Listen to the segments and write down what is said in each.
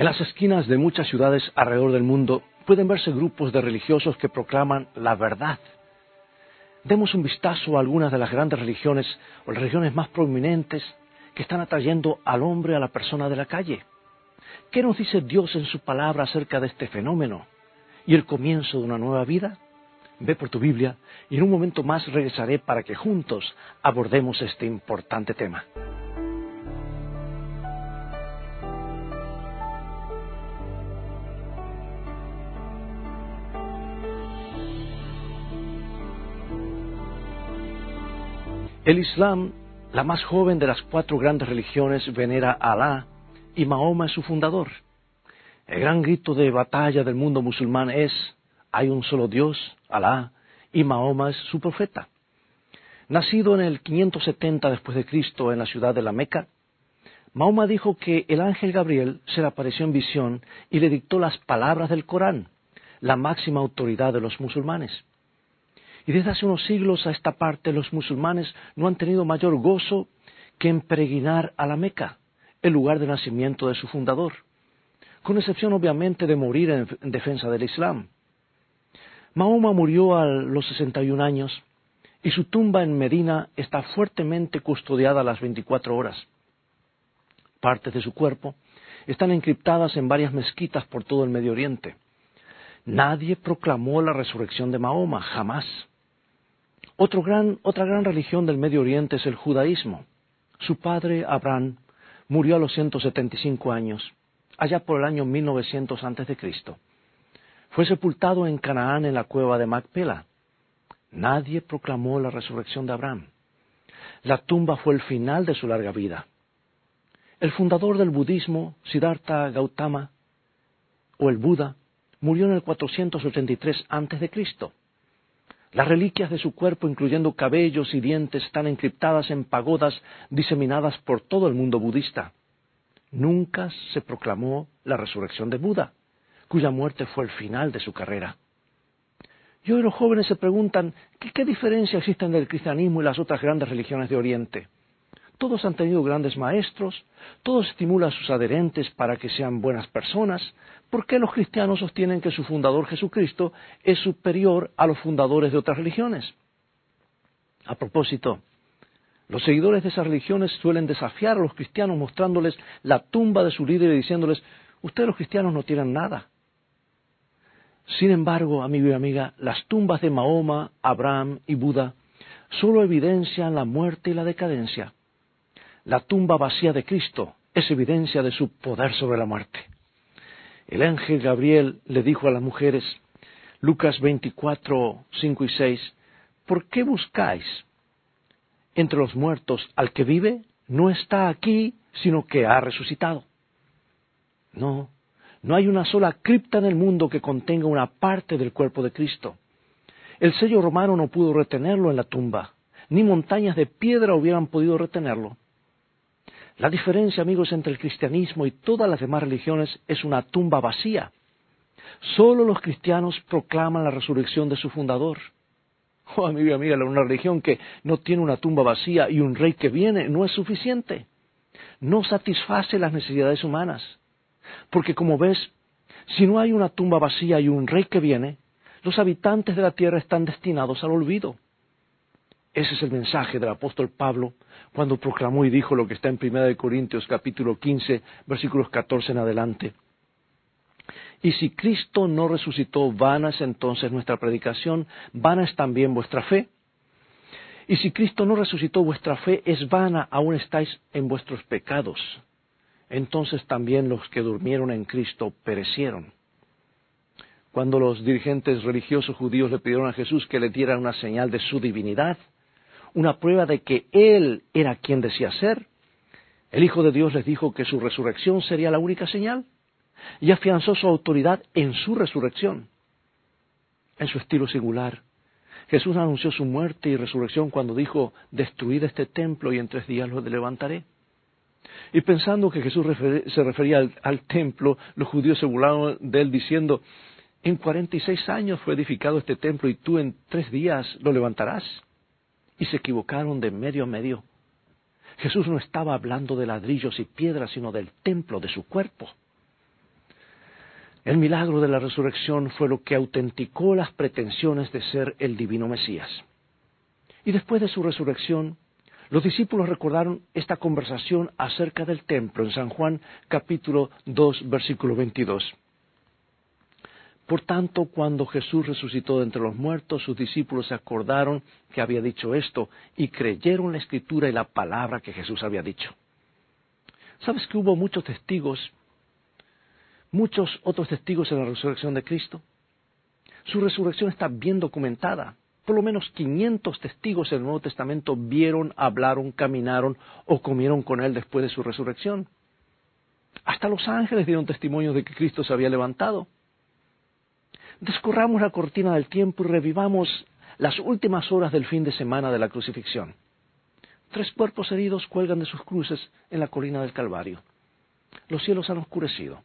En las esquinas de muchas ciudades alrededor del mundo pueden verse grupos de religiosos que proclaman la verdad. Demos un vistazo a algunas de las grandes religiones o las religiones más prominentes que están atrayendo al hombre a la persona de la calle. ¿Qué nos dice Dios en su palabra acerca de este fenómeno y el comienzo de una nueva vida? Ve por tu Biblia y en un momento más regresaré para que juntos abordemos este importante tema. El Islam, la más joven de las cuatro grandes religiones, venera a Alá y Mahoma es su fundador. El gran grito de batalla del mundo musulmán es, hay un solo Dios, Alá, y Mahoma es su profeta. Nacido en el 570 después de Cristo en la ciudad de la Meca, Mahoma dijo que el ángel Gabriel se le apareció en visión y le dictó las palabras del Corán, la máxima autoridad de los musulmanes. Y desde hace unos siglos a esta parte los musulmanes no han tenido mayor gozo que en peregrinar a la Meca, el lugar de nacimiento de su fundador, con excepción obviamente de morir en, defensa del Islam. Mahoma murió a los 61 años y su tumba en Medina está fuertemente custodiada a las 24 horas. Partes de su cuerpo están encriptadas en varias mezquitas por todo el Medio Oriente. Nadie proclamó la resurrección de Mahoma, jamás otra gran religión del Medio Oriente es el judaísmo. Su padre, Abraham, murió a los 175 años, allá por el año 1900 a.C. Fue sepultado en Canaán en la cueva de Macpela. Nadie proclamó la resurrección de Abraham. La tumba fue el final de su larga vida. El fundador del budismo, Siddhartha Gautama, o el Buda, murió en el 483 a.C. Las reliquias de su cuerpo, incluyendo cabellos y dientes, están encriptadas en pagodas diseminadas por todo el mundo budista. Nunca se proclamó la resurrección de Buda, cuya muerte fue el final de su carrera. Y hoy los jóvenes se preguntan ¿qué, diferencia existe entre el cristianismo y las otras grandes religiones de Oriente? Todos han tenido grandes maestros, todos estimulan a sus adherentes para que sean buenas personas, ¿Por qué los cristianos sostienen que su fundador Jesucristo es superior a los fundadores de otras religiones? A propósito, los seguidores de esas religiones suelen desafiar a los cristianos mostrándoles la tumba de su líder y diciéndoles, ustedes los cristianos no tienen nada. Sin embargo, amigo y amiga, las tumbas de Mahoma, Abraham y Buda solo evidencian la muerte y la decadencia. La tumba vacía de Cristo es evidencia de su poder sobre la muerte. El ángel Gabriel le dijo a las mujeres, Lucas 24, 5 y 6, ¿por qué buscáis entre los muertos al que vive? No está aquí, sino que ha resucitado. No, no hay una sola cripta en el mundo que contenga una parte del cuerpo de Cristo. El sello romano no pudo retenerlo en la tumba, ni montañas de piedra hubieran podido retenerlo. La diferencia, amigos, entre el cristianismo y todas las demás religiones es una tumba vacía. Solo los cristianos proclaman la resurrección de su fundador. Oh, amigo y amiga, una religión que no tiene una tumba vacía y un rey que viene no es suficiente. No satisface las necesidades humanas. Porque como ves, si no hay una tumba vacía y un rey que viene, los habitantes de la tierra están destinados al olvido. Ese es el mensaje del apóstol Pablo cuando proclamó y dijo lo que está en 1 Corintios capítulo 15, versículos 14 en adelante. Y si Cristo no resucitó, vana es entonces nuestra predicación, vana es también vuestra fe. Y si Cristo no resucitó, vuestra fe es vana, aún estáis en vuestros pecados. Entonces también los que durmieron en Cristo perecieron. Cuando los dirigentes religiosos judíos le pidieron a Jesús que le diera una señal de su divinidad, una prueba de que Él era quien decía ser, el Hijo de Dios les dijo que su resurrección sería la única señal y afianzó su autoridad en su resurrección. En su estilo singular, Jesús anunció su muerte y resurrección cuando dijo, destruid este templo y en tres días lo levantaré. Y pensando que Jesús se refería al, al, templo, los judíos se burlaron de él diciendo, en cuarenta y seis años fue edificado este templo y tú en tres días lo levantarás y se equivocaron de medio a medio. Jesús no estaba hablando de ladrillos y piedras, sino del templo de su cuerpo. El milagro de la resurrección fue lo que autenticó las pretensiones de ser el divino Mesías. Y después de su resurrección, los discípulos recordaron esta conversación acerca del templo en San Juan capítulo 2 versículo 22. Por tanto, cuando Jesús resucitó de entre los muertos, sus discípulos se acordaron que había dicho esto y creyeron la escritura y la palabra que Jesús había dicho. ¿Sabes que hubo muchos testigos, muchos otros testigos en la resurrección de Cristo? Su resurrección está bien documentada. Por lo menos 500 testigos en el Nuevo Testamento vieron, hablaron, caminaron o comieron con Él después de su resurrección. Hasta los ángeles dieron testimonio de que Cristo se había levantado. Descorramos la cortina del tiempo y revivamos las últimas horas del fin de semana de la crucifixión. Tres cuerpos heridos cuelgan de sus cruces en la colina del Calvario. Los cielos han oscurecido.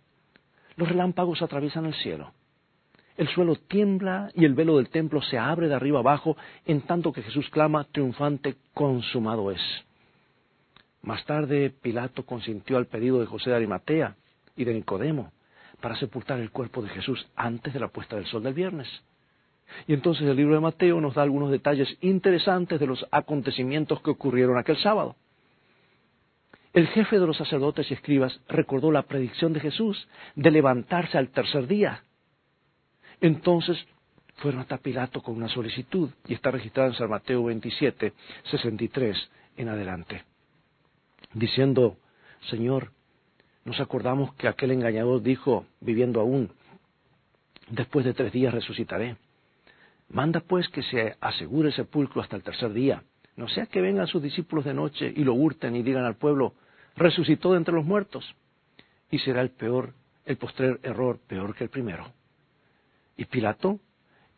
Los relámpagos atraviesan el cielo. El suelo tiembla y el velo del templo se abre de arriba abajo en tanto que Jesús clama triunfante, consumado es. Más tarde Pilato consintió al pedido de José de Arimatea y de Nicodemo para sepultar el cuerpo de Jesús antes de la puesta del sol del viernes. Y entonces el libro de Mateo nos da algunos detalles interesantes de los acontecimientos que ocurrieron aquel sábado. El jefe de los sacerdotes y escribas recordó la predicción de Jesús de levantarse al tercer día. Entonces fueron hasta Pilato con una solicitud y está registrada en San Mateo 27, 63 en adelante, diciendo, Señor, nos acordamos que aquel engañador dijo, viviendo aún, después de tres días resucitaré. Manda pues que se asegure el sepulcro hasta el tercer día, no sea que vengan sus discípulos de noche y lo hurten y digan al pueblo, resucitó de entre los muertos, y será el peor, el postrer error peor que el primero. Y Pilato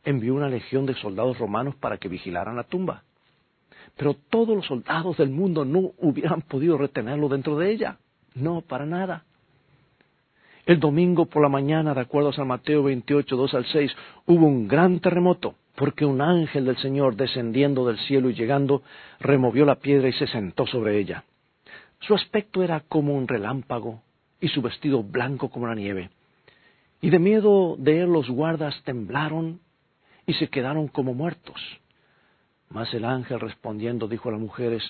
envió una legión de soldados romanos para que vigilaran la tumba. Pero todos los soldados del mundo no hubieran podido retenerlo dentro de ella. No, para nada. El domingo por la mañana, de acuerdo a San Mateo 28, 2 al 6, hubo un gran terremoto, porque un ángel del Señor, descendiendo del cielo y llegando, removió la piedra y se sentó sobre ella. Su aspecto era como un relámpago y su vestido blanco como la nieve. Y de miedo de él los guardas temblaron y se quedaron como muertos. Mas el ángel respondiendo dijo a las mujeres,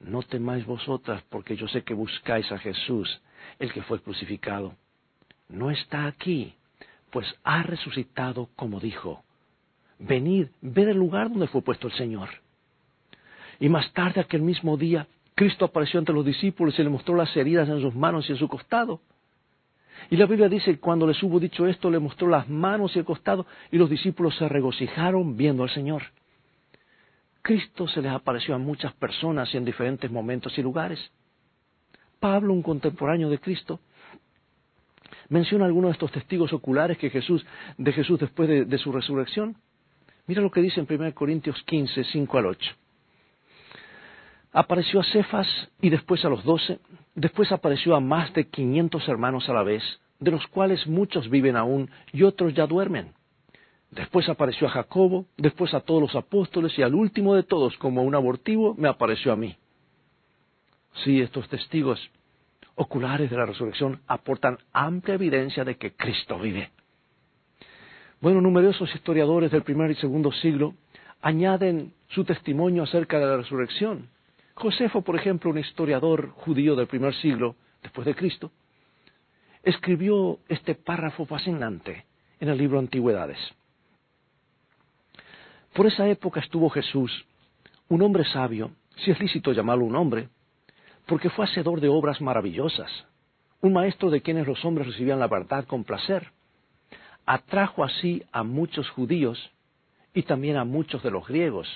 no temáis vosotras, porque yo sé que buscáis a Jesús, el que fue crucificado. No está aquí, pues ha resucitado como dijo. Venid, ved el lugar donde fue puesto el Señor. Y más tarde, aquel mismo día, Cristo apareció ante los discípulos y le mostró las heridas en sus manos y en su costado. Y la Biblia dice cuando les hubo dicho esto, le mostró las manos y el costado, y los discípulos se regocijaron viendo al Señor. Cristo se les apareció a muchas personas y en diferentes momentos y lugares. Pablo, un contemporáneo de Cristo, menciona algunos de estos testigos oculares que Jesús, de Jesús después de, su resurrección. Mira lo que dice en 1 Corintios 15, 5 al 8. Apareció a Cefas y después a los doce, después apareció a más de quinientos hermanos a la vez, de los cuales muchos viven aún y otros ya duermen. Después apareció a Jacobo, después a todos los apóstoles y al último de todos, como un abortivo, me apareció a mí. Sí, estos testigos oculares de la resurrección aportan amplia evidencia de que Cristo vive. Bueno, numerosos historiadores del primer y segundo siglo añaden su testimonio acerca de la resurrección. Josefo, por ejemplo, un historiador judío del primer siglo después de Cristo, escribió este párrafo fascinante en el libro Antigüedades. Por esa época estuvo Jesús, un hombre sabio, si es lícito llamarlo un hombre, porque fue hacedor de obras maravillosas, un maestro de quienes los hombres recibían la verdad con placer. Atrajo así a muchos judíos y también a muchos de los griegos.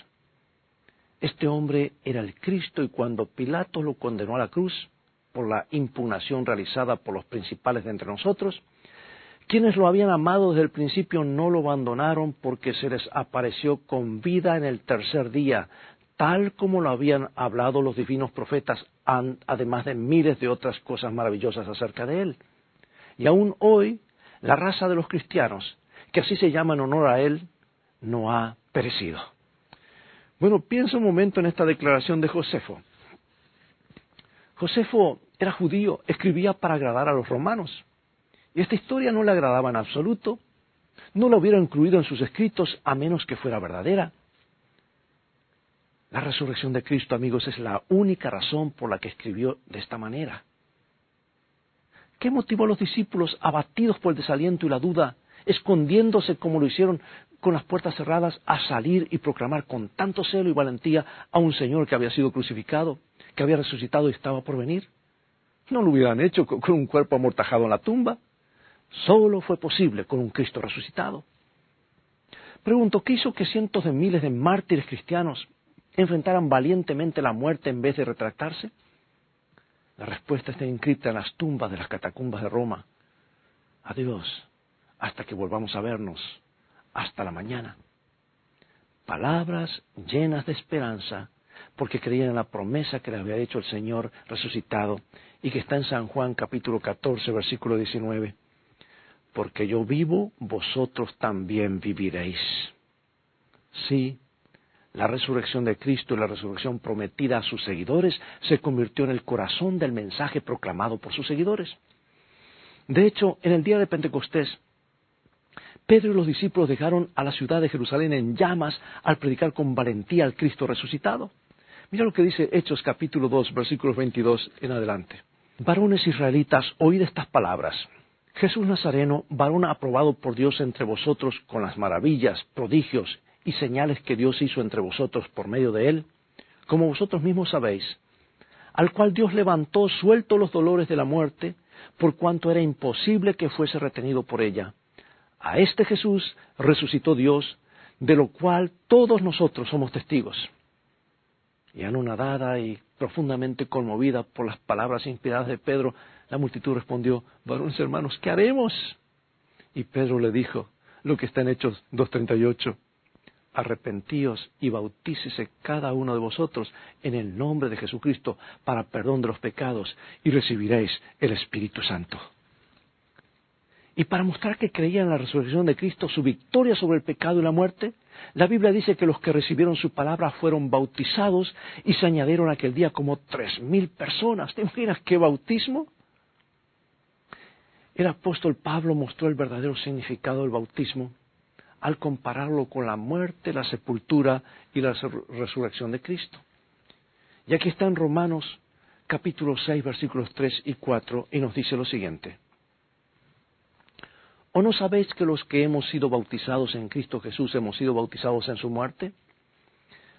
Este hombre era el Cristo y cuando Pilato lo condenó a la cruz por la impugnación realizada por los principales de entre nosotros, quienes lo habían amado desde el principio no lo abandonaron porque se les apareció con vida en el tercer día, tal como lo habían hablado los divinos profetas, además de miles de otras cosas maravillosas acerca de él. Y aún hoy, la raza de los cristianos, que así se llama en honor a él, no ha perecido. Bueno, piensa un momento en esta declaración de Josefo. Josefo era judío, escribía para agradar a los romanos Y esta historia no le agradaba en absoluto, no la hubiera incluido en sus escritos a menos que fuera verdadera. La resurrección de Cristo, amigos, es la única razón por la que escribió de esta manera. ¿Qué motivó a los discípulos, abatidos por el desaliento y la duda, escondiéndose como lo hicieron con las puertas cerradas, a salir y proclamar con tanto celo y valentía a un Señor que había sido crucificado, que había resucitado y estaba por venir? No lo hubieran hecho con un cuerpo amortajado en la tumba. Solo fue posible con un Cristo resucitado. Pregunto, ¿qué hizo que cientos de miles de mártires cristianos enfrentaran valientemente la muerte en vez de retractarse? La respuesta está inscrita en las tumbas de las catacumbas de Roma. Adiós, hasta que volvamos a vernos. Hasta la mañana. Palabras llenas de esperanza, porque creían en la promesa que les había hecho el Señor resucitado y que está en San Juan capítulo 14, versículo 19. Porque yo vivo, vosotros también viviréis. Sí, la resurrección de Cristo y la resurrección prometida a sus seguidores se convirtió en el corazón del mensaje proclamado por sus seguidores. De hecho, en el día de Pentecostés, Pedro y los discípulos dejaron a la ciudad de Jerusalén en llamas al predicar con valentía al Cristo resucitado. Mira lo que dice Hechos capítulo 2, versículos 22 en adelante. Varones israelitas, oíd estas palabras. Jesús Nazareno, varón aprobado por Dios entre vosotros con las maravillas, prodigios y señales que Dios hizo entre vosotros por medio de él, como vosotros mismos sabéis, al cual Dios levantó suelto los dolores de la muerte, por cuanto era imposible que fuese retenido por ella. A este Jesús resucitó Dios, de lo cual todos nosotros somos testigos. Y anonadada y profundamente conmovida por las palabras inspiradas de Pedro, la multitud respondió, varones hermanos, ¿qué haremos? Y Pedro le dijo lo que está en Hechos 2.38 arrepentíos y bautícese cada uno de vosotros en el nombre de Jesucristo para perdón de los pecados y recibiréis el Espíritu Santo. Y para mostrar que creían en la resurrección de Cristo, su victoria sobre el pecado y la muerte, la Biblia dice que los que recibieron su palabra fueron bautizados y se añadieron aquel día como tres mil personas. ¿Te imaginas qué bautismo? El apóstol Pablo mostró el verdadero significado del bautismo al compararlo con la muerte, la sepultura y la resurrección de Cristo. Y aquí está en Romanos capítulo 6 versículos 3 y 4 y nos dice lo siguiente. ¿O no sabéis que los que hemos sido bautizados en Cristo Jesús hemos sido bautizados en su muerte?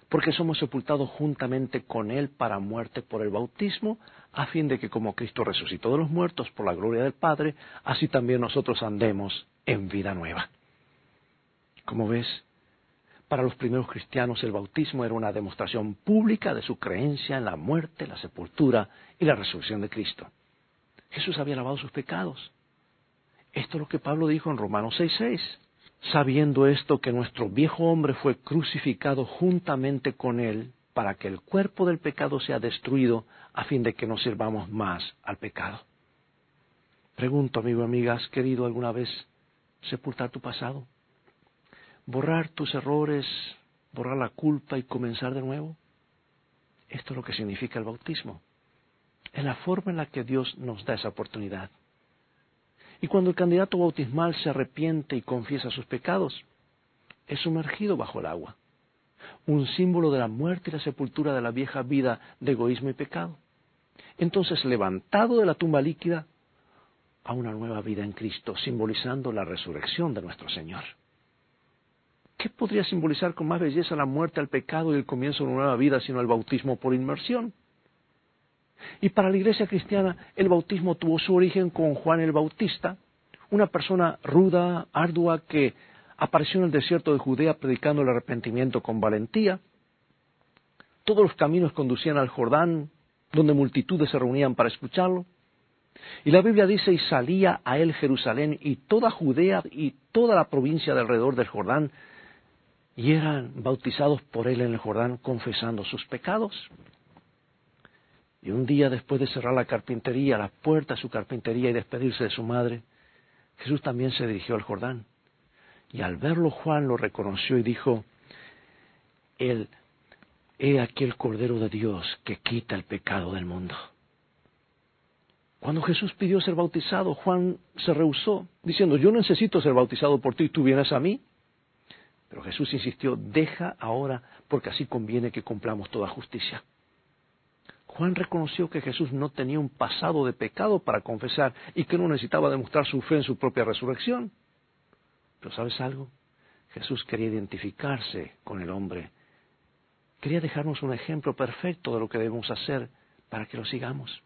Porque somos sepultados juntamente con Él para muerte por el bautismo, a fin de que como Cristo resucitó de los muertos por la gloria del Padre, así también nosotros andemos en vida nueva. Como ves, para los primeros cristianos el bautismo era una demostración pública de su creencia en la muerte, la sepultura y la resurrección de Cristo. Jesús había lavado sus pecados. Esto es lo que Pablo dijo en Romanos 6:6. Sabiendo esto que nuestro viejo hombre fue crucificado juntamente con él para que el cuerpo del pecado sea destruido a fin de que no sirvamos más al pecado. Pregunto, amigo, amiga, ¿has querido alguna vez sepultar tu pasado? borrar tus errores, borrar la culpa y comenzar de nuevo? Esto es lo que significa el bautismo. Es la forma en la que Dios nos da esa oportunidad. Y cuando el candidato bautismal se arrepiente y confiesa sus pecados, es sumergido bajo el agua, un símbolo de la muerte y la sepultura de la vieja vida de egoísmo y pecado. Entonces, levantado de la tumba líquida a una nueva vida en Cristo, simbolizando la resurrección de nuestro Señor. ¿Qué podría simbolizar con más belleza la muerte al pecado y el comienzo de una nueva vida sino el bautismo por inmersión? Y para la iglesia cristiana el bautismo tuvo su origen con Juan el Bautista, una persona ruda, ardua, que apareció en el desierto de Judea predicando el arrepentimiento con valentía. Todos los caminos conducían al Jordán, donde multitudes se reunían para escucharlo. Y la Biblia dice, y salía a él Jerusalén y toda Judea y toda la provincia de alrededor del Jordán, y eran bautizados por él en el Jordán confesando sus pecados. Y un día después de cerrar la carpintería, la puerta de su carpintería y despedirse de su madre, Jesús también se dirigió al Jordán. Y al verlo Juan lo reconoció y dijo, Él, he aquí el Cordero de Dios que quita el pecado del mundo. Cuando Jesús pidió ser bautizado, Juan se rehusó, diciendo, yo necesito ser bautizado por ti, tú vienes a mí. Pero Jesús insistió, deja ahora, porque así conviene que cumplamos toda justicia. Juan reconoció que Jesús no tenía un pasado de pecado para confesar y que no necesitaba demostrar su fe en su propia resurrección. Pero ¿sabes algo? Jesús quería identificarse con el hombre. Quería dejarnos un ejemplo perfecto de lo que debemos hacer para que lo sigamos.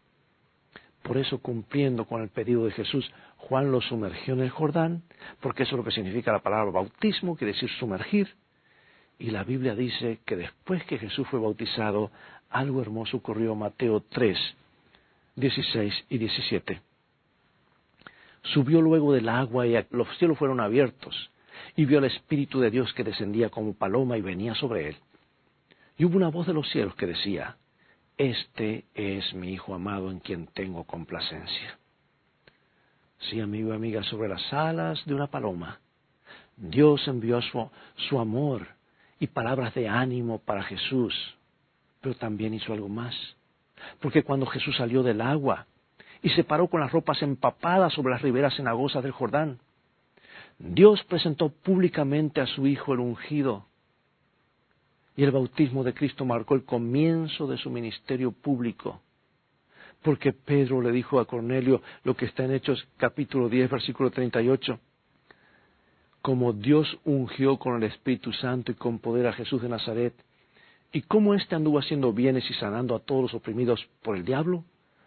Por eso, cumpliendo con el pedido de Jesús, Juan lo sumergió en el Jordán, porque eso es lo que significa la palabra bautismo, quiere decir sumergir. Y la Biblia dice que después que Jesús fue bautizado, algo hermoso ocurrió en Mateo 3, 16 y 17. Subió luego del agua y los cielos fueron abiertos, y vio al Espíritu de Dios que descendía como paloma y venía sobre él. Y hubo una voz de los cielos que decía, este es mi Hijo amado en quien tengo complacencia. Sí, amigo y amiga, sobre las alas de una paloma, Dios envió su, su amor y palabras de ánimo para Jesús, pero también hizo algo más. Porque cuando Jesús salió del agua y se paró con las ropas empapadas sobre las riberas cenagosas del Jordán, Dios presentó públicamente a su Hijo el ungido y el bautismo de Cristo marcó el comienzo de su ministerio público. Porque Pedro le dijo a Cornelio lo que está en Hechos capítulo 10, versículo 38. Como Dios ungió con el Espíritu Santo y con poder a Jesús de Nazaret, y cómo éste anduvo haciendo bienes y sanando a todos los oprimidos por el diablo,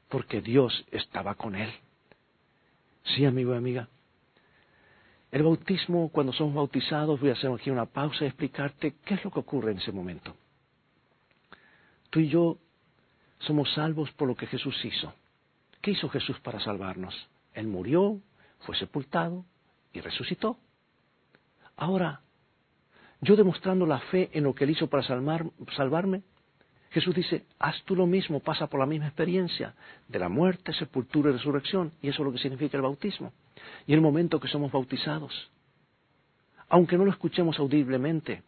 porque Dios estaba con él. Sí, amigo y amiga, el bautismo, cuando somos bautizados, voy a hacer aquí una pausa y explicarte qué es lo que ocurre en ese momento. Tú y yo somos salvos por lo que Jesús hizo. ¿Qué hizo Jesús para salvarnos? Él murió, fue sepultado y resucitó. Ahora, yo demostrando la fe en lo que Él hizo para salvarme, Jesús dice, haz tú lo mismo, pasa por la misma experiencia de la muerte, sepultura y resurrección. Y eso es lo que significa el bautismo. Y el momento que somos bautizados, aunque no lo escuchemos audiblemente,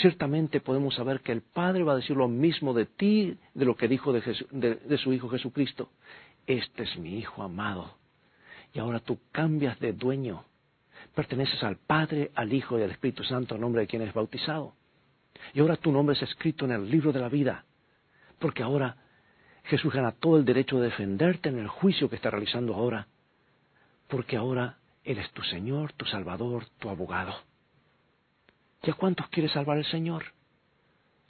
ciertamente podemos saber que el Padre va a decir lo mismo de ti, de lo que dijo de, de su Hijo Jesucristo. Este es mi Hijo amado. Y ahora tú cambias de dueño. Perteneces al Padre, al Hijo y al Espíritu Santo en nombre de quien es bautizado. Y ahora tu nombre es escrito en el libro de la vida, porque ahora Jesús gana todo el derecho de defenderte en el juicio que está realizando ahora, porque ahora Él es tu Señor, tu Salvador, tu abogado. ¿Y a cuántos quiere salvar el Señor?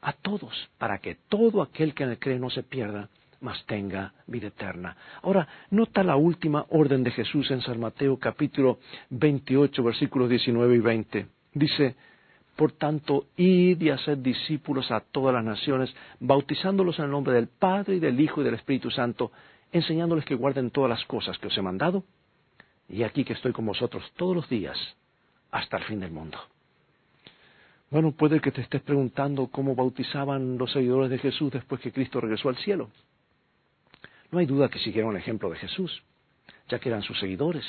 A todos, para que todo aquel que en cree no se pierda, mas tenga vida eterna. Ahora, nota la última orden de Jesús en San Mateo capítulo 28, versículos 19 y 20. Dice, por tanto, id y haced discípulos a todas las naciones, bautizándolos en el nombre del Padre y del Hijo y del Espíritu Santo, enseñándoles que guarden todas las cosas que os he mandado. Y aquí que estoy con vosotros todos los días, hasta el fin del mundo. Bueno, puede que te estés preguntando cómo bautizaban los seguidores de Jesús después que Cristo regresó al cielo. No hay duda que siguieron el ejemplo de Jesús, ya que eran sus seguidores.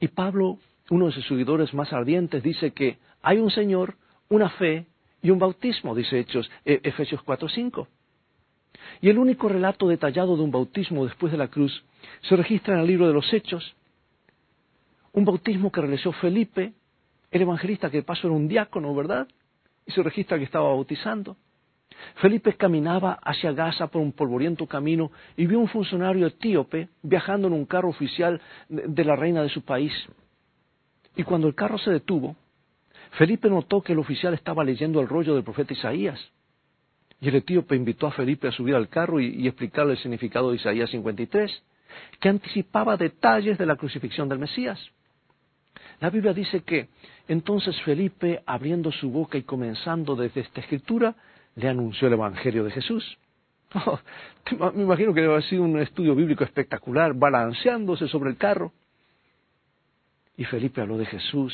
Y Pablo uno de sus seguidores más ardientes, dice que hay un Señor, una fe y un bautismo, dice Hechos, e, Efesios 4:5. Y el único relato detallado de un bautismo después de la cruz se registra en el libro de los Hechos. Un bautismo que realizó Felipe, el evangelista que de paso era un diácono, ¿verdad? Y se registra que estaba bautizando. Felipe caminaba hacia Gaza por un polvoriento camino y vio un funcionario etíope viajando en un carro oficial de la reina de su país. Y cuando el carro se detuvo, Felipe notó que el oficial estaba leyendo el rollo del profeta Isaías. Y el etíope invitó a Felipe a subir al carro y, explicarle el significado de Isaías 53, que anticipaba detalles de la crucifixión del Mesías. La Biblia dice que entonces Felipe, abriendo su boca y comenzando desde esta escritura, le anunció el Evangelio de Jesús. Oh, me imagino que debe haber sido un estudio bíblico espectacular, balanceándose sobre el carro. Y Felipe habló de Jesús,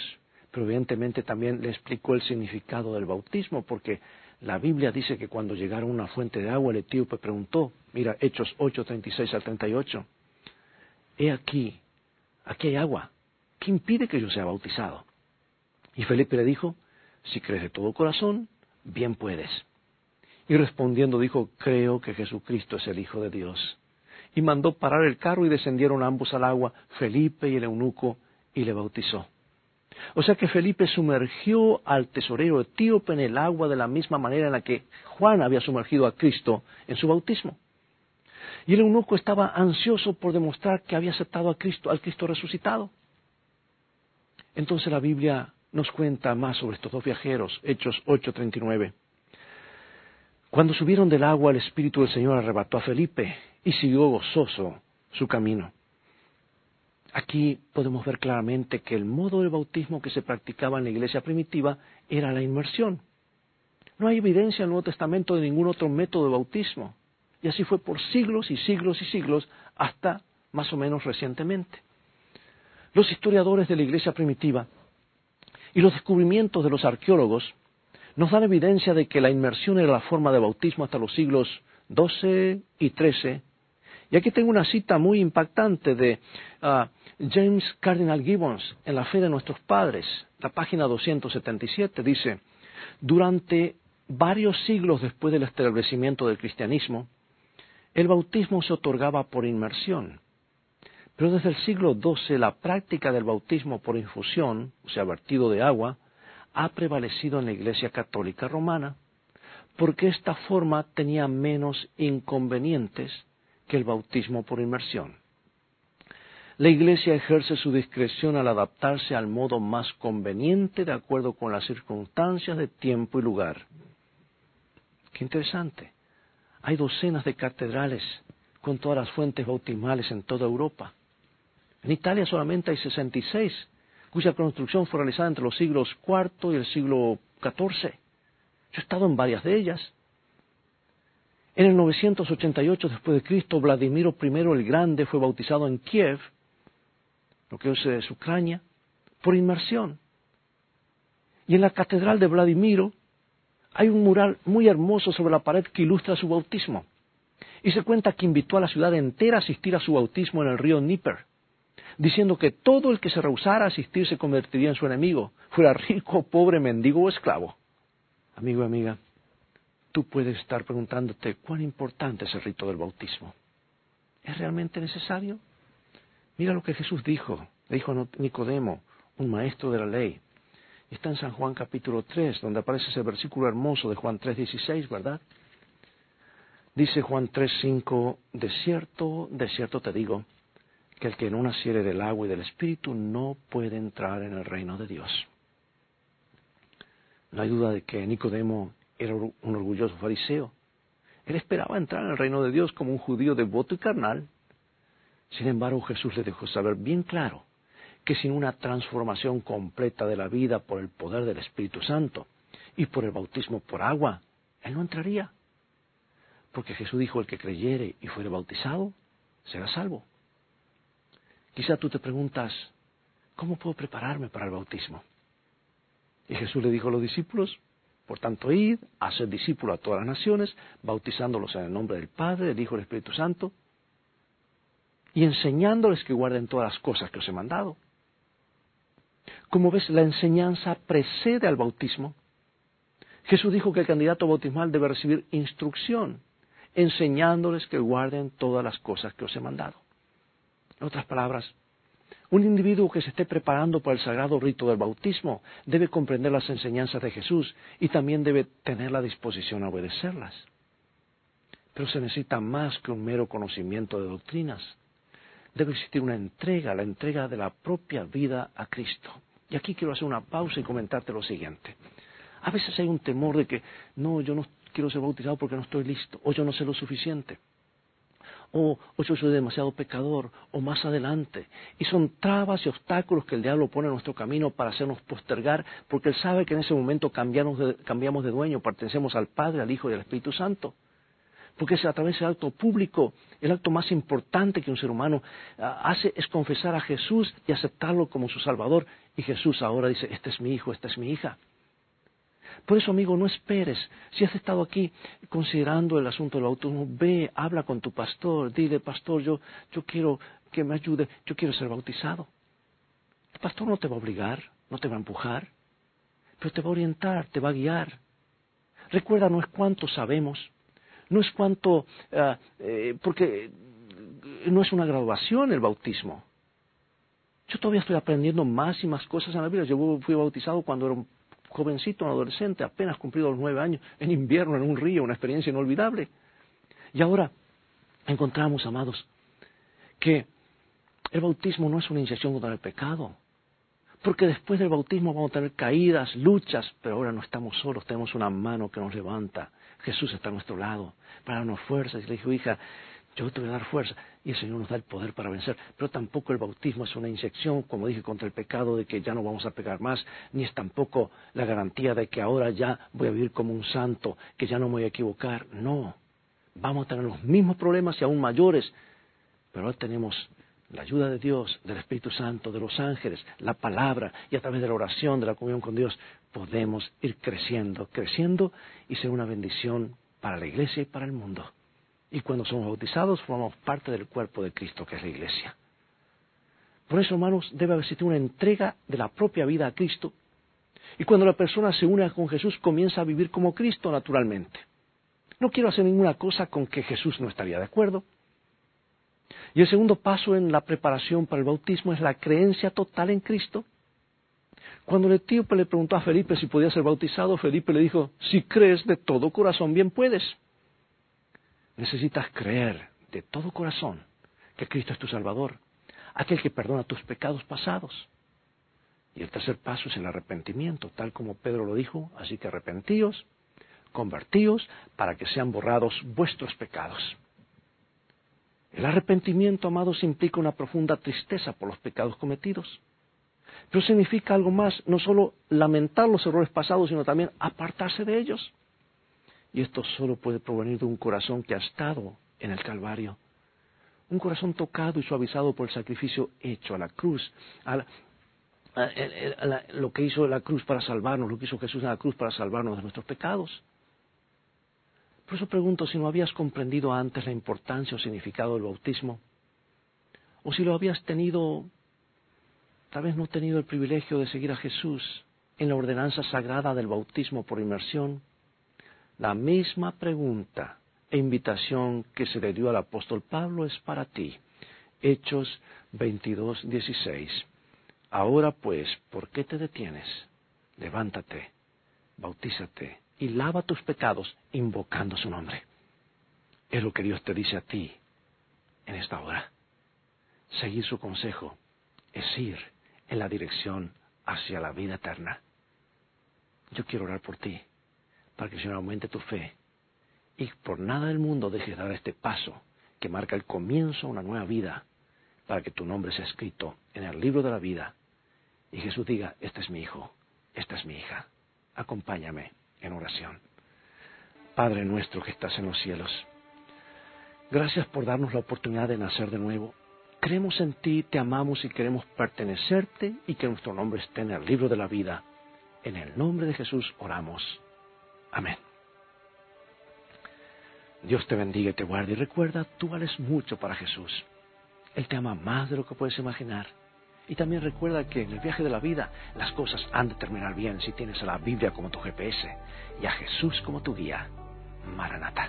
pero evidentemente también le explicó el significado del bautismo, porque la Biblia dice que cuando llegaron a una fuente de agua, el etíope preguntó, mira, Hechos 8, 36 al 38, he aquí, aquí hay agua, ¿qué impide que yo sea bautizado? Y Felipe le dijo, si crees de todo corazón, bien puedes. Y respondiendo dijo, creo que Jesucristo es el Hijo de Dios. y mandó parar el carro y descendieron ambos al agua, Felipe y el eunuco, y le bautizó. O sea que Felipe sumergió al tesorero etíope en el agua de la misma manera en la que Juan había sumergido a Cristo en su bautismo. Y el eunuco estaba ansioso por demostrar que había aceptado a Cristo, al Cristo resucitado. Entonces la Biblia nos cuenta más sobre estos dos viajeros, Hechos 8:39. Cuando subieron del agua, el Espíritu del Señor arrebató a Felipe y siguió gozoso su camino. Aquí podemos ver claramente que el modo de bautismo que se practicaba en la iglesia primitiva era la inmersión. No hay evidencia en el Nuevo Testamento de ningún otro método de bautismo. Y así fue por siglos y siglos y siglos hasta más o menos recientemente. Los historiadores de la iglesia primitiva y los descubrimientos de los arqueólogos nos dan evidencia de que la inmersión era la forma de bautismo hasta los siglos XII y XIII. Y aquí tengo una cita muy impactante de ah, James Cardinal Gibbons en La fe de nuestros padres, la página 277, dice, durante varios siglos después del establecimiento del cristianismo, el bautismo se otorgaba por inmersión. Pero desde el siglo XII la práctica del bautismo por infusión, o sea, vertido de agua, ha prevalecido en la Iglesia Católica Romana, porque esta forma tenía menos inconvenientes que el bautismo por inmersión. La Iglesia ejerce su discreción al adaptarse al modo más conveniente de acuerdo con las circunstancias de tiempo y lugar. Qué interesante. Hay docenas de catedrales con todas las fuentes bautismales en toda Europa. En Italia solamente hay 66, cuya construcción fue realizada entre los siglos IV y el siglo XIV. Yo he estado en varias de ellas. En el 988 después de Cristo, Vladimiro I el Grande fue bautizado en Kiev, lo que es eh, Ucrania, por inmersión. Y en la catedral de Vladimiro hay un mural muy hermoso sobre la pared que ilustra su bautismo. Y se cuenta que invitó a la ciudad entera a asistir a su bautismo en el río Níper, diciendo que todo el que se rehusara a asistir se convertiría en su enemigo, fuera rico, pobre, mendigo o esclavo. Amigo amiga, tú puedes estar preguntándote cuán importante es el rito del bautismo. ¿Es realmente necesario? Mira lo que Jesús dijo. Le dijo a Nicodemo, un maestro de la ley. Está en San Juan capítulo 3, donde aparece ese versículo hermoso de Juan 3:16, ¿verdad? Dice Juan 3:5, de cierto, de cierto te digo, que el que no naciere del agua y del Espíritu no puede entrar en el reino de Dios. No hay duda de que Nicodemo era un orgulloso fariseo. Él esperaba entrar en el reino de Dios como un judío devoto y carnal. Sin embargo, Jesús le dejó saber bien claro que sin una transformación completa de la vida por el poder del Espíritu Santo y por el bautismo por agua, él no entraría. Porque Jesús dijo, el que creyere y fuere bautizado, será salvo. Quizá tú te preguntas, ¿cómo puedo prepararme para el bautismo? Y Jesús le dijo a los discípulos, por tanto, id, haced discípulos a todas las naciones, bautizándolos en el nombre del Padre, del Hijo y del Espíritu Santo, y enseñándoles que guarden todas las cosas que os he mandado. Como ves, la enseñanza precede al bautismo. Jesús dijo que el candidato bautismal debe recibir instrucción, enseñándoles que guarden todas las cosas que os he mandado. En otras palabras, un individuo que se esté preparando para el sagrado rito del bautismo debe comprender las enseñanzas de Jesús y también debe tener la disposición a obedecerlas. Pero se necesita más que un mero conocimiento de doctrinas. Debe existir una entrega, la entrega de la propia vida a Cristo. Y aquí quiero hacer una pausa y comentarte lo siguiente. A veces hay un temor de que, no, yo no quiero ser bautizado porque no estoy listo, o yo no sé lo suficiente, o, yo soy demasiado pecador, o más adelante. Y son trabas y obstáculos que el diablo pone en nuestro camino para hacernos postergar, porque él sabe que en ese momento cambiamos de, cambiamos de dueño, pertenecemos al Padre, al Hijo y al Espíritu Santo porque a través del acto público, el acto más importante que un ser humano ah, hace es confesar a Jesús y aceptarlo como su Salvador. Y Jesús ahora dice, este es mi hijo, esta es mi hija. Por eso, amigo, no esperes. Si has estado aquí considerando el asunto del bautismo, ve, habla con tu pastor, dile, pastor, yo, yo quiero que me ayude, yo quiero ser bautizado. El pastor no te va a obligar, no te va a empujar, pero te va a orientar, te va a guiar. Recuerda, no es cuánto sabemos, no es cuanto, ah, eh, porque no es una graduación el bautismo. Yo todavía estoy aprendiendo más y más cosas en la vida. Yo fui bautizado cuando era un jovencito, un adolescente, apenas cumplido los nueve años, en invierno, en un río, una experiencia inolvidable. Y ahora encontramos, amados, que el bautismo no es una iniciación contra el pecado. Porque después del bautismo vamos a tener caídas, luchas, pero ahora no estamos solos, tenemos una mano que nos levanta. Jesús está a nuestro lado para darnos fuerzas. Y le dijo, hija, yo te voy a dar fuerza. Y el Señor nos da el poder para vencer. Pero tampoco el bautismo es una inyección, como dije, contra el pecado de que ya no vamos a pecar más, ni es tampoco la garantía de que ahora ya voy a vivir como un santo, que ya no me voy a equivocar. No, vamos a tener los mismos problemas y aún mayores, pero ahora tenemos la ayuda de Dios, del Espíritu Santo, de los ángeles, la palabra y a través de la oración, de la comunión con Dios, podemos ir creciendo, creciendo y ser una bendición para la iglesia y para el mundo. Y cuando somos bautizados, formamos parte del cuerpo de Cristo, que es la iglesia. Por eso, hermanos, debe existir una entrega de la propia vida a Cristo. Y cuando la persona se une con Jesús, comienza a vivir como Cristo naturalmente. No quiero hacer ninguna cosa con que Jesús no estaría de acuerdo. Y el segundo paso en la preparación para el bautismo es la creencia total en Cristo. Cuando el etíope le preguntó a Felipe si podía ser bautizado, Felipe le dijo, si crees de todo corazón, bien puedes. Necesitas creer de todo corazón que Cristo es tu Salvador, aquel que perdona tus pecados pasados. Y el tercer paso es el arrepentimiento, tal como Pedro lo dijo, así que arrepentíos, convertíos para que sean borrados vuestros pecados. El arrepentimiento, amados, implica una profunda tristeza por los pecados cometidos. Pero significa algo más, no solo lamentar los errores pasados, sino también apartarse de ellos. Y esto solo puede provenir de un corazón que ha estado en el Calvario. Un corazón tocado y suavizado por el sacrificio hecho a la cruz, a lo que hizo la cruz para salvarnos, lo que hizo Jesús en la cruz para salvarnos de nuestros pecados. Por eso pregunto si no habías comprendido antes la importancia o significado del bautismo, o si lo habías tenido, tal vez no tenido el privilegio de seguir a Jesús en la ordenanza sagrada del bautismo por inmersión. La misma pregunta e invitación que se le dio al apóstol Pablo es para ti. Hechos 22, 16. Ahora pues, ¿por qué te detienes? Levántate, bautízate y lava tus pecados invocando su nombre. Es lo que Dios te dice a ti en esta hora. Seguir su consejo es ir en la dirección hacia la vida eterna. Yo quiero orar por ti, para que el Señor aumente tu fe y por nada del mundo dejes de dar este paso que marca el comienzo de una nueva vida, para que tu nombre sea escrito en el libro de la vida y Jesús diga, este es mi hijo, esta es mi hija, acompáñame en oración. Padre nuestro que estás en los cielos, gracias por darnos la oportunidad de nacer de nuevo. Creemos en ti, te amamos y queremos pertenecerte y que nuestro nombre esté en el libro de la vida. En el nombre de Jesús oramos. Amén. Dios te bendiga y te guarde y recuerda, tú vales mucho para Jesús. Él te ama más de lo que puedes imaginar. Y también recuerda que en el viaje de la vida las cosas han de terminar bien si tienes a la Biblia como tu GPS y a Jesús como tu guía. Maranata.